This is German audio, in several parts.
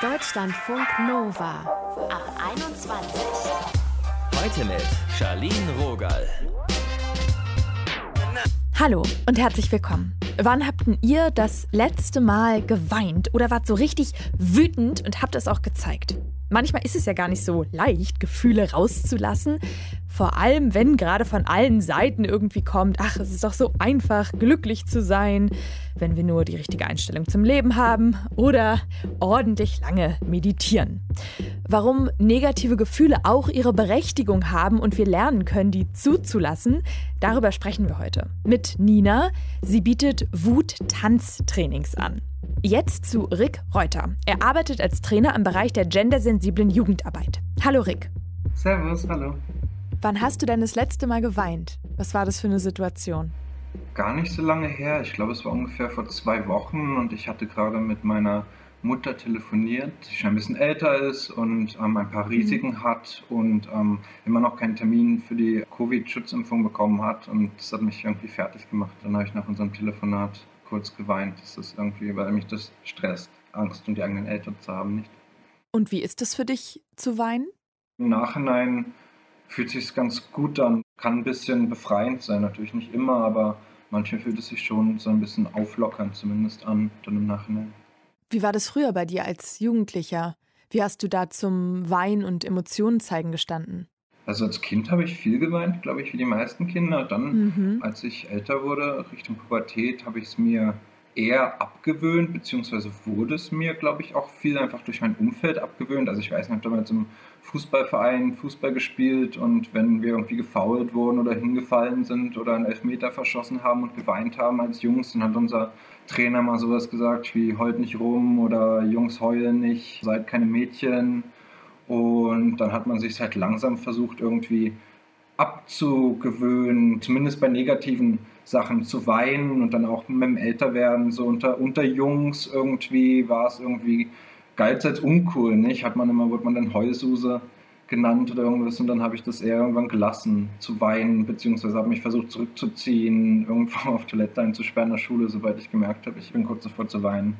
Deutschlandfunk Nova ab 21. Heute mit Charlene Rogal. Hallo und herzlich willkommen. Wann habt ihr das letzte Mal geweint oder wart so richtig wütend und habt es auch gezeigt? Manchmal ist es ja gar nicht so leicht, Gefühle rauszulassen. Vor allem, wenn gerade von allen Seiten irgendwie kommt, ach, es ist doch so einfach, glücklich zu sein, wenn wir nur die richtige Einstellung zum Leben haben oder ordentlich lange meditieren. Warum negative Gefühle auch ihre Berechtigung haben und wir lernen können, die zuzulassen, darüber sprechen wir heute. Mit Nina. Sie bietet Wut-Tanztrainings an. Jetzt zu Rick Reuter. Er arbeitet als Trainer im Bereich der gendersensiblen Jugendarbeit. Hallo Rick. Servus, hallo. Wann hast du denn das letzte Mal geweint? Was war das für eine Situation? Gar nicht so lange her. Ich glaube, es war ungefähr vor zwei Wochen und ich hatte gerade mit meiner Mutter telefoniert, die schon ein bisschen älter ist und ähm, ein paar Risiken mhm. hat und ähm, immer noch keinen Termin für die Covid-Schutzimpfung bekommen hat. Und das hat mich irgendwie fertig gemacht. Dann habe ich nach unserem Telefonat kurz geweint. Das ist irgendwie, weil mich das stresst, Angst um die eigenen Eltern zu haben, nicht. Und wie ist es für dich zu weinen? Im Nachhinein fühlt sich ganz gut an. Kann ein bisschen befreiend sein, natürlich nicht immer, aber manchmal fühlt es sich schon so ein bisschen auflockernd zumindest an, dann im Nachhinein. Wie war das früher bei dir als Jugendlicher? Wie hast du da zum Wein und Emotionen zeigen gestanden? Also als Kind habe ich viel geweint, glaube ich, wie die meisten Kinder. Dann, mhm. als ich älter wurde, Richtung Pubertät, habe ich es mir eher abgewöhnt, beziehungsweise wurde es mir, glaube ich, auch viel einfach durch mein Umfeld abgewöhnt. Also ich weiß nicht, ich habe damals im Fußballverein Fußball gespielt und wenn wir irgendwie gefault wurden oder hingefallen sind oder einen Elfmeter verschossen haben und geweint haben als Jungs, dann hat unser Trainer mal sowas gesagt wie heult nicht rum oder Jungs heulen nicht, seid keine Mädchen. Und dann hat man sich halt langsam versucht, irgendwie abzugewöhnen, zumindest bei negativen Sachen zu weinen und dann auch mit dem Älterwerden, so unter, unter Jungs irgendwie war es irgendwie galt als uncool, nicht? Hat man immer, wurde man dann Heulsuse genannt oder irgendwas und dann habe ich das eher irgendwann gelassen zu weinen, beziehungsweise habe mich versucht zurückzuziehen, irgendwo auf Toilette einzusperren in der Schule, sobald ich gemerkt habe, ich bin kurz davor zu weinen.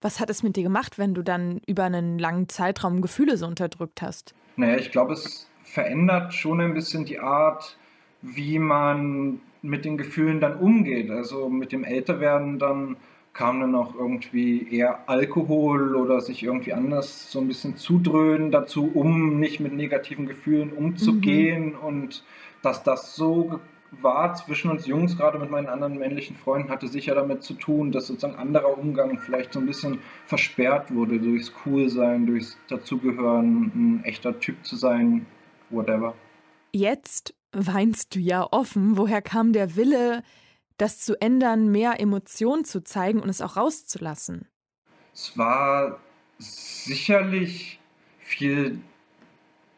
Was hat es mit dir gemacht, wenn du dann über einen langen Zeitraum Gefühle so unterdrückt hast? Naja, ich glaube, es verändert schon ein bisschen die Art, wie man mit den Gefühlen dann umgeht. Also mit dem Älterwerden dann kam dann auch irgendwie eher Alkohol oder sich irgendwie anders so ein bisschen zudröhnen dazu, um nicht mit negativen Gefühlen umzugehen mhm. und dass das so war zwischen uns Jungs, gerade mit meinen anderen männlichen Freunden, hatte sicher damit zu tun, dass sozusagen anderer Umgang vielleicht so ein bisschen versperrt wurde durchs Coolsein, durchs Dazugehören, ein echter Typ zu sein, whatever. Jetzt weinst du ja offen. Woher kam der Wille, das zu ändern, mehr Emotionen zu zeigen und es auch rauszulassen? Es war sicherlich viel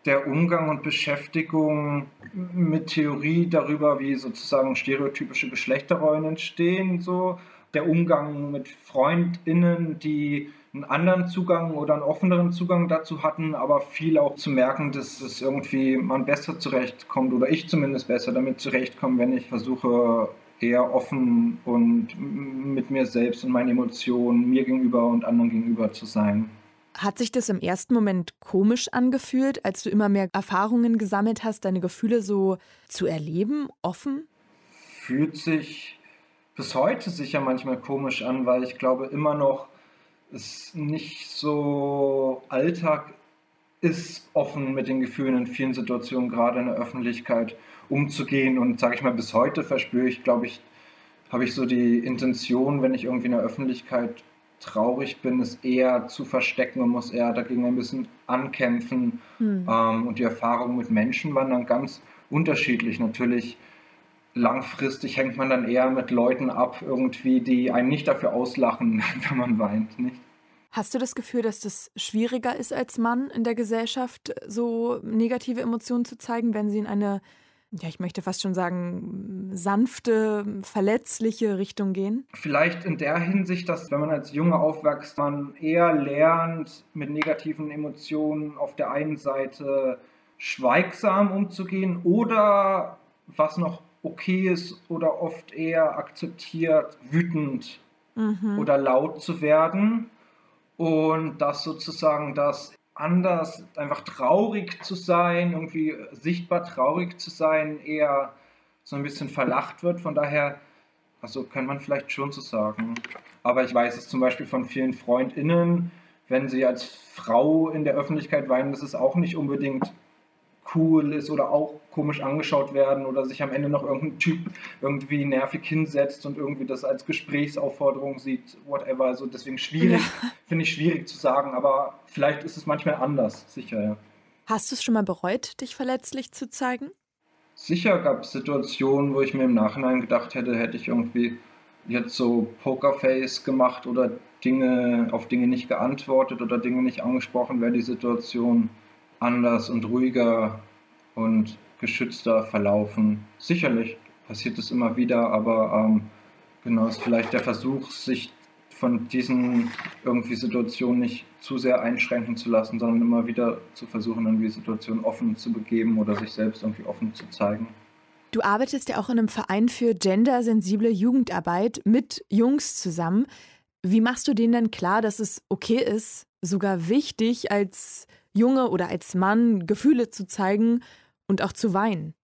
der Umgang und Beschäftigung mit Theorie darüber, wie sozusagen stereotypische Geschlechterrollen entstehen, so der Umgang mit Freundinnen, die einen anderen Zugang oder einen offeneren Zugang dazu hatten, aber viel auch zu merken, dass es irgendwie man besser zurechtkommt oder ich zumindest besser damit zurechtkomme, wenn ich versuche eher offen und mit mir selbst und meinen Emotionen mir gegenüber und anderen gegenüber zu sein. Hat sich das im ersten Moment komisch angefühlt, als du immer mehr Erfahrungen gesammelt hast, deine Gefühle so zu erleben, offen? Fühlt sich bis heute sicher manchmal komisch an, weil ich glaube immer noch, es nicht so Alltag ist, offen mit den Gefühlen in vielen Situationen, gerade in der Öffentlichkeit, umzugehen. Und sage ich mal, bis heute verspüre ich, glaube ich, habe ich so die Intention, wenn ich irgendwie in der Öffentlichkeit traurig bin, es eher zu verstecken und muss eher dagegen ein bisschen ankämpfen. Mhm. Ähm, und die Erfahrungen mit Menschen waren dann ganz unterschiedlich. Natürlich langfristig hängt man dann eher mit Leuten ab, irgendwie, die einen nicht dafür auslachen, wenn man weint. Nicht? Hast du das Gefühl, dass das schwieriger ist als Mann in der Gesellschaft, so negative Emotionen zu zeigen, wenn sie in eine ja, ich möchte fast schon sagen, sanfte, verletzliche Richtung gehen? Vielleicht in der Hinsicht, dass wenn man als Junge aufwächst, man eher lernt, mit negativen Emotionen auf der einen Seite schweigsam umzugehen oder was noch okay ist oder oft eher akzeptiert, wütend mhm. oder laut zu werden und dass sozusagen das anders, einfach traurig zu sein, irgendwie sichtbar traurig zu sein, eher so ein bisschen verlacht wird. Von daher, also kann man vielleicht schon so sagen. Aber ich weiß es zum Beispiel von vielen FreundInnen, wenn sie als Frau in der Öffentlichkeit weinen, das ist auch nicht unbedingt cool ist oder auch komisch angeschaut werden oder sich am Ende noch irgendein Typ irgendwie nervig hinsetzt und irgendwie das als Gesprächsaufforderung sieht, whatever. Also deswegen schwierig, ja. finde ich schwierig zu sagen, aber vielleicht ist es manchmal anders, sicher, ja. Hast du es schon mal bereut, dich verletzlich zu zeigen? Sicher gab es Situationen, wo ich mir im Nachhinein gedacht hätte, hätte ich irgendwie jetzt so Pokerface gemacht oder Dinge auf Dinge nicht geantwortet oder Dinge nicht angesprochen, wäre die Situation anders und ruhiger und geschützter verlaufen. Sicherlich passiert es immer wieder, aber ähm, genau ist vielleicht der Versuch, sich von diesen irgendwie Situationen nicht zu sehr einschränken zu lassen, sondern immer wieder zu versuchen, irgendwie Situationen offen zu begeben oder sich selbst irgendwie offen zu zeigen. Du arbeitest ja auch in einem Verein für gendersensible Jugendarbeit mit Jungs zusammen. Wie machst du denen denn klar, dass es okay ist, sogar wichtig als Junge oder als Mann Gefühle zu zeigen und auch zu weinen?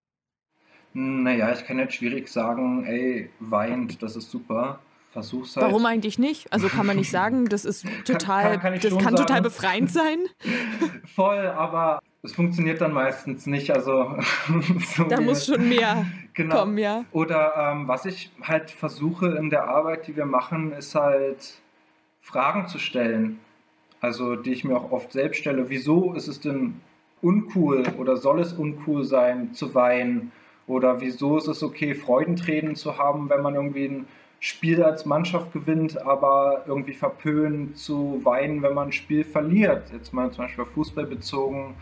Naja, ich kann jetzt schwierig sagen, ey, weint, das ist super. Versuch's halt. Warum eigentlich nicht? Also kann man nicht sagen, das ist total, kann, kann, kann das kann sagen. total befreiend sein. Voll, aber es funktioniert dann meistens nicht. Also so da muss schon mehr genau. kommen, ja. Oder ähm, was ich halt versuche in der Arbeit, die wir machen, ist halt Fragen zu stellen also die ich mir auch oft selbst stelle. Wieso ist es denn uncool oder soll es uncool sein zu weinen? Oder wieso ist es okay, Freudentränen zu haben, wenn man irgendwie ein Spiel als Mannschaft gewinnt, aber irgendwie verpönt zu weinen, wenn man ein Spiel verliert? Jetzt mal zum Beispiel Fußball bezogen.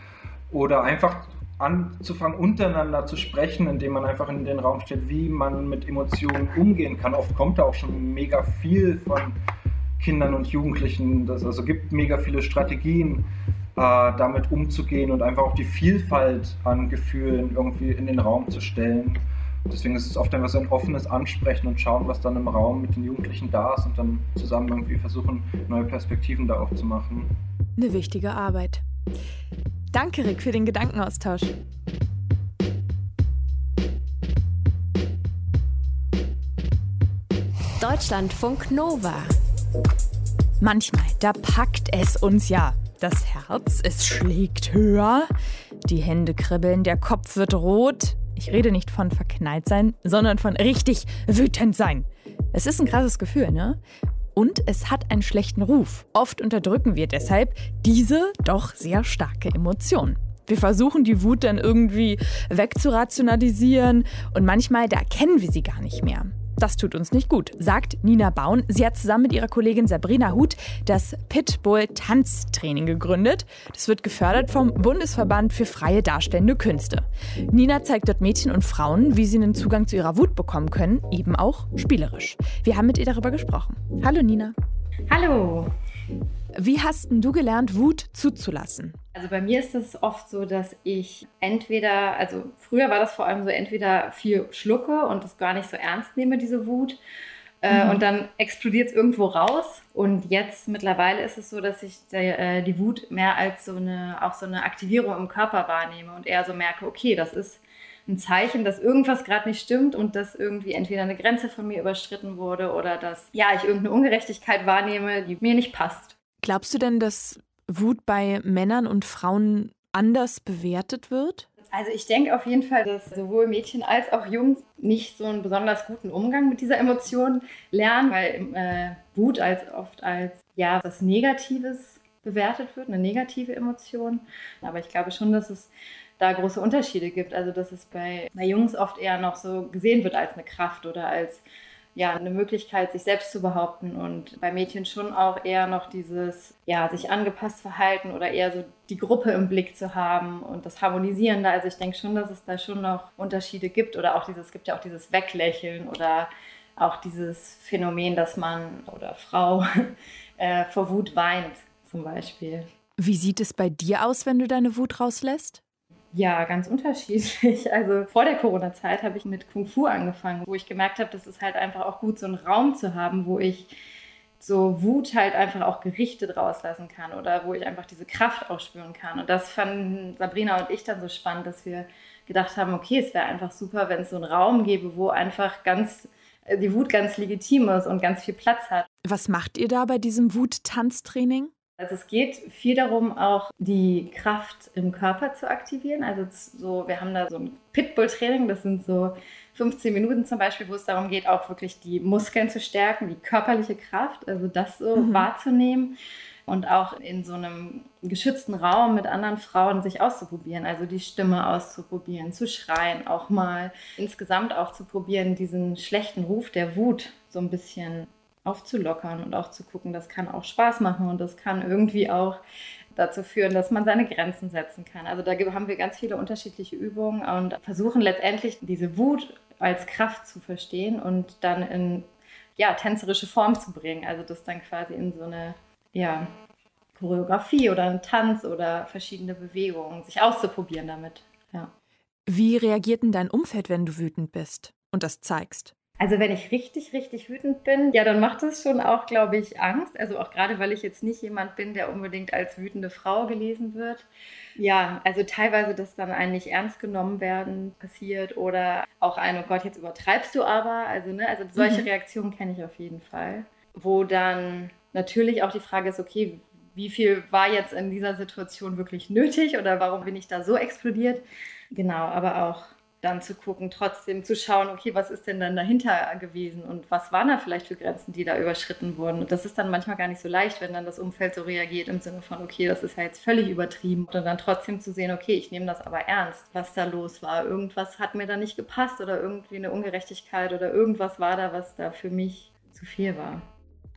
Oder einfach anzufangen, untereinander zu sprechen, indem man einfach in den Raum stellt, wie man mit Emotionen umgehen kann. Oft kommt da auch schon mega viel von Kindern und Jugendlichen. Das also gibt mega viele Strategien, damit umzugehen und einfach auch die Vielfalt an Gefühlen irgendwie in den Raum zu stellen. Deswegen ist es oft einfach so ein offenes Ansprechen und schauen, was dann im Raum mit den Jugendlichen da ist und dann zusammen irgendwie versuchen, neue Perspektiven da auch zu machen. Eine wichtige Arbeit. Danke, Rick, für den Gedankenaustausch. Deutschlandfunk Nova. Manchmal, da packt es uns ja. Das Herz, es schlägt höher, die Hände kribbeln, der Kopf wird rot. Ich rede nicht von verknallt sein, sondern von richtig wütend sein. Es ist ein krasses Gefühl, ne? Und es hat einen schlechten Ruf. Oft unterdrücken wir deshalb diese doch sehr starke Emotion. Wir versuchen die Wut dann irgendwie wegzurationalisieren und manchmal da erkennen wir sie gar nicht mehr. Das tut uns nicht gut, sagt Nina Baun. Sie hat zusammen mit ihrer Kollegin Sabrina Huth das Pitbull Tanztraining gegründet. Das wird gefördert vom Bundesverband für freie darstellende Künste. Nina zeigt dort Mädchen und Frauen, wie sie einen Zugang zu ihrer Wut bekommen können, eben auch spielerisch. Wir haben mit ihr darüber gesprochen. Hallo Nina. Hallo. Wie hast du gelernt, Wut zuzulassen? Also bei mir ist es oft so, dass ich entweder, also früher war das vor allem so, entweder viel schlucke und das gar nicht so ernst nehme, diese Wut. Äh, mhm. Und dann explodiert es irgendwo raus. Und jetzt mittlerweile ist es so, dass ich der, äh, die Wut mehr als so eine, auch so eine Aktivierung im Körper wahrnehme und eher so merke, okay, das ist ein Zeichen, dass irgendwas gerade nicht stimmt und dass irgendwie entweder eine Grenze von mir überschritten wurde oder dass ja ich irgendeine Ungerechtigkeit wahrnehme, die mir nicht passt. Glaubst du denn, dass Wut bei Männern und Frauen anders bewertet wird? Also ich denke auf jeden Fall, dass sowohl Mädchen als auch Jungs nicht so einen besonders guten Umgang mit dieser Emotion lernen, weil äh, Wut als oft als ja was Negatives bewertet wird, eine negative Emotion. Aber ich glaube schon, dass es da große Unterschiede gibt. Also dass es bei, bei Jungs oft eher noch so gesehen wird als eine Kraft oder als ja, eine Möglichkeit, sich selbst zu behaupten und bei Mädchen schon auch eher noch dieses, ja, sich angepasst verhalten oder eher so die Gruppe im Blick zu haben und das Harmonisierende. Also ich denke schon, dass es da schon noch Unterschiede gibt oder auch dieses, es gibt ja auch dieses Weglächeln oder auch dieses Phänomen, dass man oder Frau äh, vor Wut weint zum Beispiel. Wie sieht es bei dir aus, wenn du deine Wut rauslässt? Ja, ganz unterschiedlich. Also vor der Corona-Zeit habe ich mit Kung Fu angefangen, wo ich gemerkt habe, das ist halt einfach auch gut, so einen Raum zu haben, wo ich so Wut halt einfach auch gerichtet rauslassen kann oder wo ich einfach diese Kraft auch spüren kann. Und das fanden Sabrina und ich dann so spannend, dass wir gedacht haben, okay, es wäre einfach super, wenn es so einen Raum gäbe, wo einfach ganz die Wut ganz legitim ist und ganz viel Platz hat. Was macht ihr da bei diesem Wut-Tanztraining? Also es geht viel darum, auch die Kraft im Körper zu aktivieren. Also so, wir haben da so ein Pitbull-Training, das sind so 15 Minuten zum Beispiel, wo es darum geht, auch wirklich die Muskeln zu stärken, die körperliche Kraft, also das so mhm. wahrzunehmen und auch in so einem geschützten Raum mit anderen Frauen sich auszuprobieren, also die Stimme auszuprobieren, zu schreien, auch mal insgesamt auch zu probieren, diesen schlechten Ruf der Wut so ein bisschen aufzulockern und auch zu gucken, das kann auch Spaß machen und das kann irgendwie auch dazu führen, dass man seine Grenzen setzen kann. Also da haben wir ganz viele unterschiedliche Übungen und versuchen letztendlich diese Wut als Kraft zu verstehen und dann in ja, tänzerische Form zu bringen. Also das dann quasi in so eine ja, Choreografie oder einen Tanz oder verschiedene Bewegungen, sich auszuprobieren damit. Ja. Wie reagiert denn dein Umfeld, wenn du wütend bist und das zeigst? Also wenn ich richtig, richtig wütend bin, ja, dann macht es schon auch, glaube ich, Angst. Also auch gerade, weil ich jetzt nicht jemand bin, der unbedingt als wütende Frau gelesen wird. Ja, also teilweise, dass dann eigentlich ernst genommen werden passiert oder auch ein, oh Gott, jetzt übertreibst du aber. Also, ne, also solche mhm. Reaktionen kenne ich auf jeden Fall. Wo dann natürlich auch die Frage ist, okay, wie viel war jetzt in dieser Situation wirklich nötig oder warum bin ich da so explodiert? Genau, aber auch dann zu gucken, trotzdem zu schauen, okay, was ist denn dann dahinter gewesen und was waren da vielleicht für Grenzen, die da überschritten wurden. Und das ist dann manchmal gar nicht so leicht, wenn dann das Umfeld so reagiert im Sinne von, okay, das ist ja jetzt völlig übertrieben. Und dann trotzdem zu sehen, okay, ich nehme das aber ernst, was da los war. Irgendwas hat mir da nicht gepasst oder irgendwie eine Ungerechtigkeit oder irgendwas war da, was da für mich zu viel war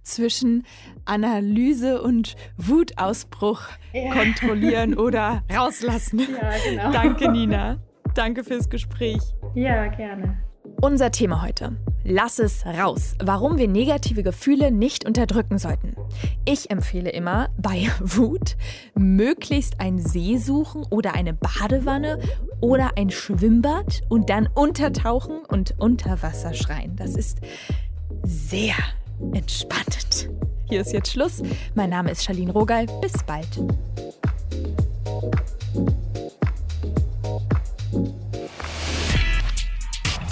zwischen Analyse und Wutausbruch ja. kontrollieren oder rauslassen. Ja, genau. Danke, Nina. Danke fürs Gespräch. Ja, gerne. Unser Thema heute. Lass es raus. Warum wir negative Gefühle nicht unterdrücken sollten. Ich empfehle immer bei Wut möglichst einen See suchen oder eine Badewanne oder ein Schwimmbad und dann untertauchen und unter Wasser schreien. Das ist sehr entspannend. Hier ist jetzt Schluss. Mein Name ist Charlene Rogal. Bis bald.